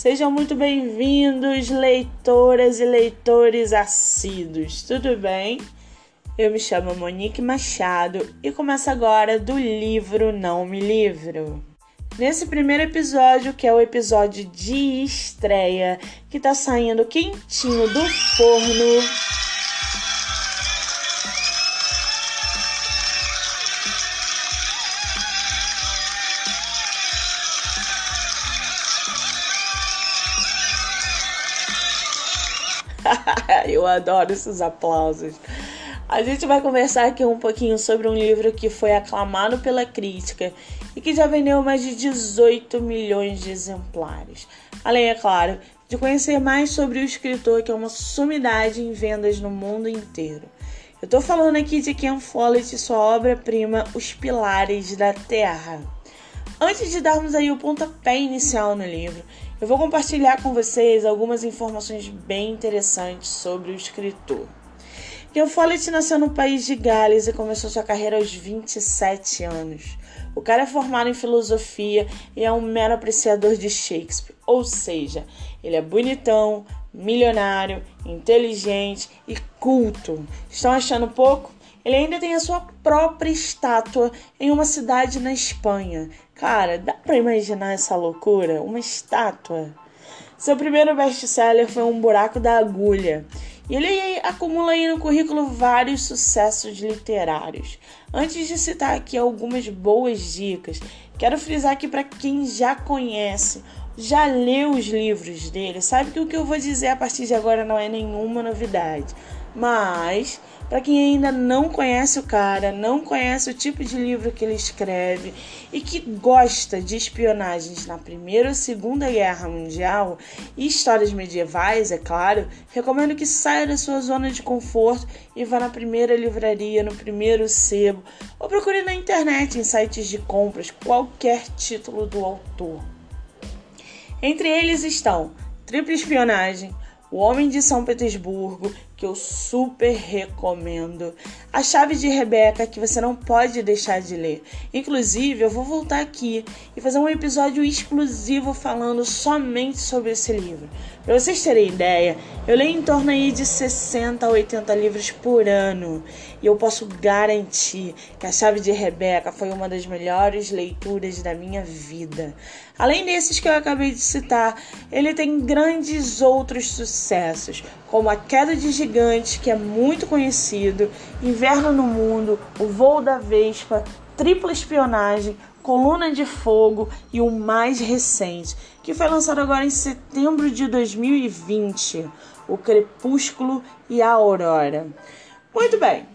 Sejam muito bem-vindos, leitoras e leitores assíduos, tudo bem? Eu me chamo Monique Machado e começo agora do livro Não Me Livro. Nesse primeiro episódio, que é o episódio de estreia, que tá saindo quentinho do forno, adoro esses aplausos. A gente vai conversar aqui um pouquinho sobre um livro que foi aclamado pela crítica e que já vendeu mais de 18 milhões de exemplares. Além, é claro, de conhecer mais sobre o escritor, que é uma sumidade em vendas no mundo inteiro. Eu tô falando aqui de Ken Follett e sua obra-prima Os Pilares da Terra. Antes de darmos aí o pontapé inicial no livro, eu vou compartilhar com vocês algumas informações bem interessantes sobre o escritor. Ken Follett nasceu no país de Gales e começou sua carreira aos 27 anos. O cara é formado em filosofia e é um mero apreciador de Shakespeare, ou seja, ele é bonitão, milionário, inteligente e culto. Estão achando pouco? Ele ainda tem a sua própria estátua em uma cidade na Espanha. Cara, dá pra imaginar essa loucura? Uma estátua. Seu primeiro best-seller foi Um Buraco da Agulha. E ele acumula aí no currículo vários sucessos literários. Antes de citar aqui algumas boas dicas, quero frisar aqui para quem já conhece, já leu os livros dele, sabe que o que eu vou dizer a partir de agora não é nenhuma novidade. Mas para quem ainda não conhece o cara, não conhece o tipo de livro que ele escreve e que gosta de espionagens na Primeira ou Segunda Guerra Mundial e histórias medievais, é claro, recomendo que saia da sua zona de conforto e vá na primeira livraria, no primeiro sebo ou procure na internet em sites de compras qualquer título do autor. Entre eles estão Tripla Espionagem, O Homem de São Petersburgo que eu super recomendo. A Chave de Rebeca, que você não pode deixar de ler. Inclusive, eu vou voltar aqui e fazer um episódio exclusivo falando somente sobre esse livro. Para vocês terem ideia, eu leio em torno aí de 60 a 80 livros por ano. E eu posso garantir que A Chave de Rebeca foi uma das melhores leituras da minha vida. Além desses que eu acabei de citar, ele tem grandes outros sucessos, como A Queda de Gigantes, que é muito conhecido, Inverno no Mundo, O Voo da Vespa, Tripla Espionagem, Coluna de Fogo e o mais recente, que foi lançado agora em setembro de 2020, O Crepúsculo e a Aurora. Muito bem.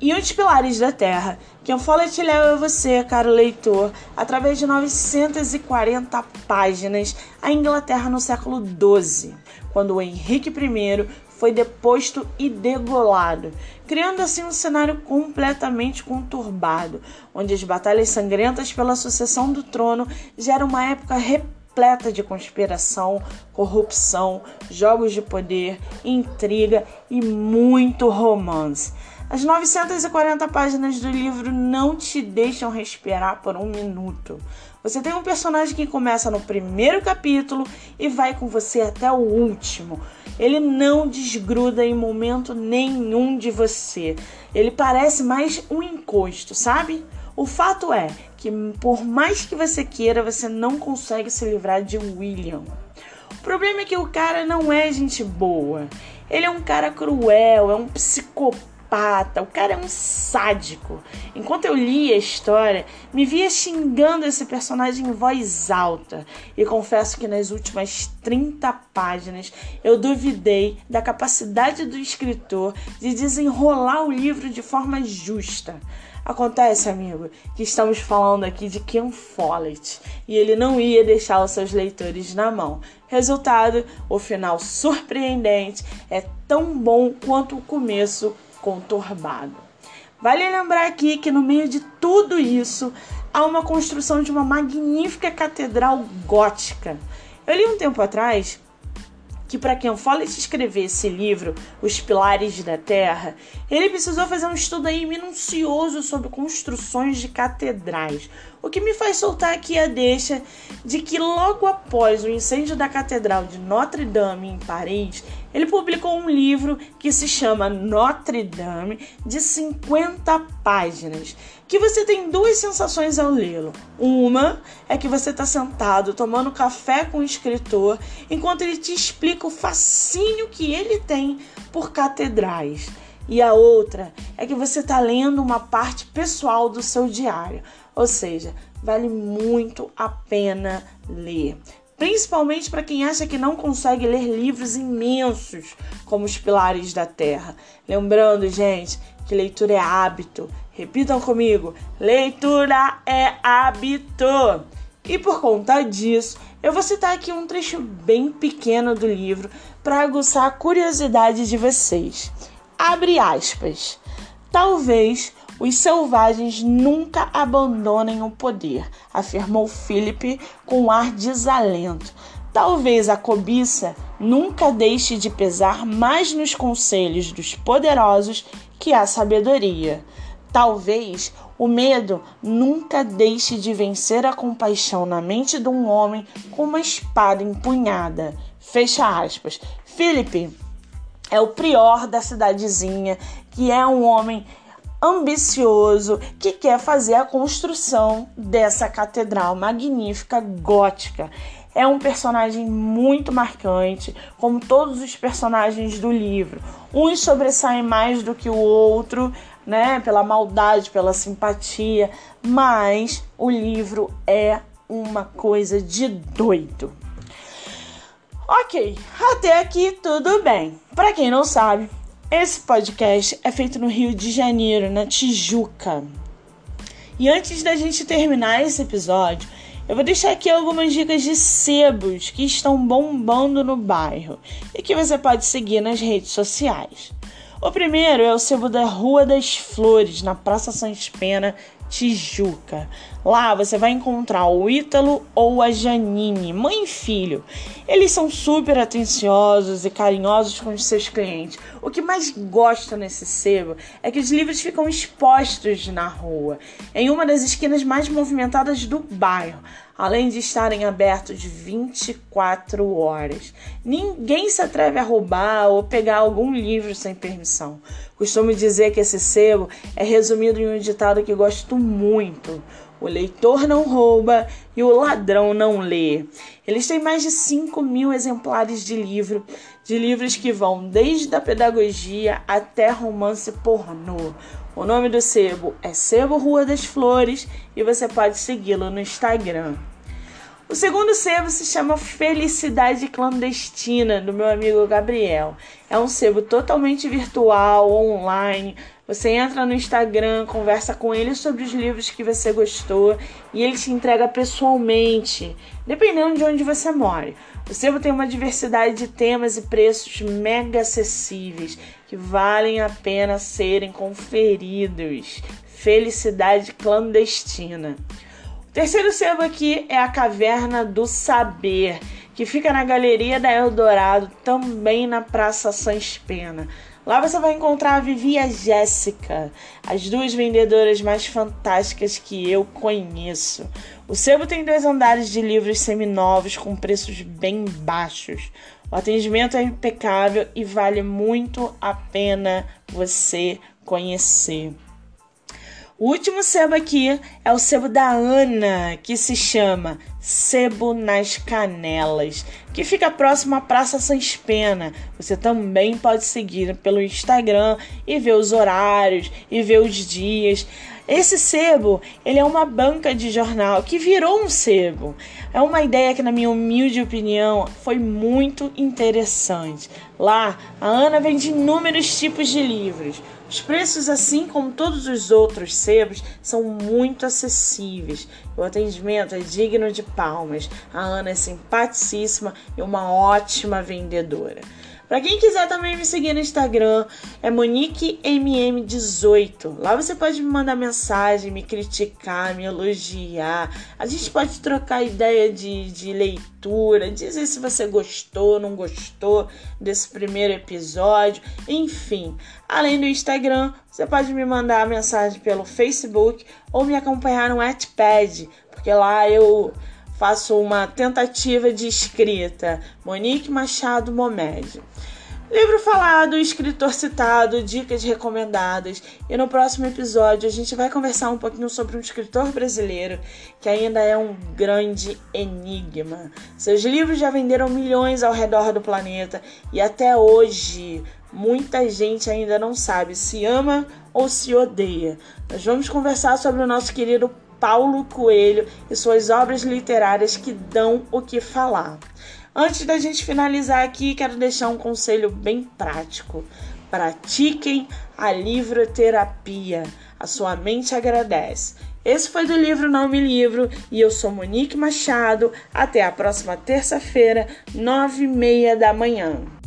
E os Pilares da Terra, que eu falo te leva você, caro leitor, através de 940 páginas à Inglaterra no século XII quando Henrique I foi deposto e degolado, criando assim um cenário completamente conturbado, onde as batalhas sangrentas pela sucessão do trono geram uma época repleta de conspiração, corrupção, jogos de poder, intriga e muito romance. As 940 páginas do livro não te deixam respirar por um minuto. Você tem um personagem que começa no primeiro capítulo e vai com você até o último. Ele não desgruda em momento nenhum de você. Ele parece mais um encosto, sabe? O fato é que, por mais que você queira, você não consegue se livrar de William. O problema é que o cara não é gente boa. Ele é um cara cruel, é um psicopata psicopata, o cara é um sádico. Enquanto eu lia a história, me via xingando esse personagem em voz alta. E confesso que nas últimas 30 páginas eu duvidei da capacidade do escritor de desenrolar o livro de forma justa. Acontece, amigo, que estamos falando aqui de Ken Follett e ele não ia deixar os seus leitores na mão. Resultado, o final surpreendente é tão bom quanto o começo conturbado. Vale lembrar aqui que no meio de tudo isso há uma construção de uma magnífica catedral gótica. Eu li um tempo atrás que para quem Follett escrever esse livro, Os Pilares da Terra, ele precisou fazer um estudo aí minucioso sobre construções de catedrais. O que me faz soltar aqui a deixa de que logo após o incêndio da Catedral de Notre Dame em Paris, ele publicou um livro que se chama Notre Dame, de 50 páginas, que você tem duas sensações ao lê-lo. Uma é que você está sentado tomando café com o escritor enquanto ele te explica o fascínio que ele tem por catedrais. E a outra é que você está lendo uma parte pessoal do seu diário, ou seja, vale muito a pena ler principalmente para quem acha que não consegue ler livros imensos como Os Pilares da Terra. Lembrando, gente, que leitura é hábito. Repitam comigo: leitura é hábito. E por conta disso, eu vou citar aqui um trecho bem pequeno do livro para aguçar a curiosidade de vocês. Abre aspas. Talvez os selvagens nunca abandonem o poder, afirmou Philip com um ar desalento. Talvez a cobiça nunca deixe de pesar mais nos conselhos dos poderosos que a sabedoria. Talvez o medo nunca deixe de vencer a compaixão na mente de um homem com uma espada empunhada. Fecha aspas. Philip é o prior da cidadezinha, que é um homem ambicioso que quer fazer a construção dessa catedral magnífica gótica. É um personagem muito marcante, como todos os personagens do livro. Uns sobressaem mais do que o outro, né, pela maldade, pela simpatia, mas o livro é uma coisa de doido. Ok, até aqui tudo bem. Para quem não sabe, esse podcast é feito no Rio de Janeiro, na Tijuca. E antes da gente terminar esse episódio, eu vou deixar aqui algumas dicas de sebos que estão bombando no bairro e que você pode seguir nas redes sociais. O primeiro é o sebo da Rua das Flores, na Praça Santa Pena, Tijuca. Lá você vai encontrar o Ítalo ou a Janine, mãe e filho. Eles são super atenciosos e carinhosos com os seus clientes. O que mais gosto nesse sebo é que os livros ficam expostos na rua, em uma das esquinas mais movimentadas do bairro, além de estarem abertos 24 horas. Ninguém se atreve a roubar ou pegar algum livro sem permissão. Costumo dizer que esse sebo é resumido em um ditado que gosto muito. O leitor não rouba e o ladrão não lê. Eles têm mais de 5 mil exemplares de livro, de livros que vão desde a pedagogia até romance pornô. O nome do sebo é Sebo Rua das Flores e você pode segui-lo no Instagram. O segundo sebo se chama Felicidade Clandestina, do meu amigo Gabriel. É um sebo totalmente virtual, online. Você entra no Instagram, conversa com ele sobre os livros que você gostou e ele te entrega pessoalmente, dependendo de onde você mora. O sebo tem uma diversidade de temas e preços mega acessíveis que valem a pena serem conferidos. Felicidade Clandestina. Terceiro sebo aqui é a Caverna do Saber, que fica na Galeria da Eldorado, também na Praça Sans Pena. Lá você vai encontrar a Vivi e a Jéssica, as duas vendedoras mais fantásticas que eu conheço. O sebo tem dois andares de livros seminovos com preços bem baixos. O atendimento é impecável e vale muito a pena você conhecer. O último sebo aqui é o sebo da Ana, que se chama Sebo nas Canelas, que fica próximo à Praça Sans Pena. Você também pode seguir pelo Instagram e ver os horários e ver os dias. Esse sebo, ele é uma banca de jornal que virou um sebo. É uma ideia que, na minha humilde opinião, foi muito interessante. Lá, a Ana vende inúmeros tipos de livros. Os preços, assim como todos os outros sebos, são muito acessíveis. O atendimento é digno de palmas. A Ana é simpaticíssima e uma ótima vendedora. Para quem quiser também me seguir no Instagram, é MoniqueMM18. Lá você pode me mandar mensagem, me criticar, me elogiar. A gente pode trocar ideia de, de leitura, dizer se você gostou, não gostou desse primeiro episódio, enfim. Além do Instagram, você pode me mandar mensagem pelo Facebook ou me acompanhar no Wattpad, porque lá eu faço uma tentativa de escrita. Monique Machado Momed. Livro falado, escritor citado, dicas recomendadas. E no próximo episódio a gente vai conversar um pouquinho sobre um escritor brasileiro que ainda é um grande enigma. Seus livros já venderam milhões ao redor do planeta e até hoje muita gente ainda não sabe se ama ou se odeia. Nós vamos conversar sobre o nosso querido Paulo Coelho e suas obras literárias que dão o que falar. Antes da gente finalizar aqui, quero deixar um conselho bem prático. Pratiquem a livroterapia. A sua mente agradece. Esse foi do livro Não Me Livro e eu sou Monique Machado. Até a próxima terça-feira, nove e meia da manhã.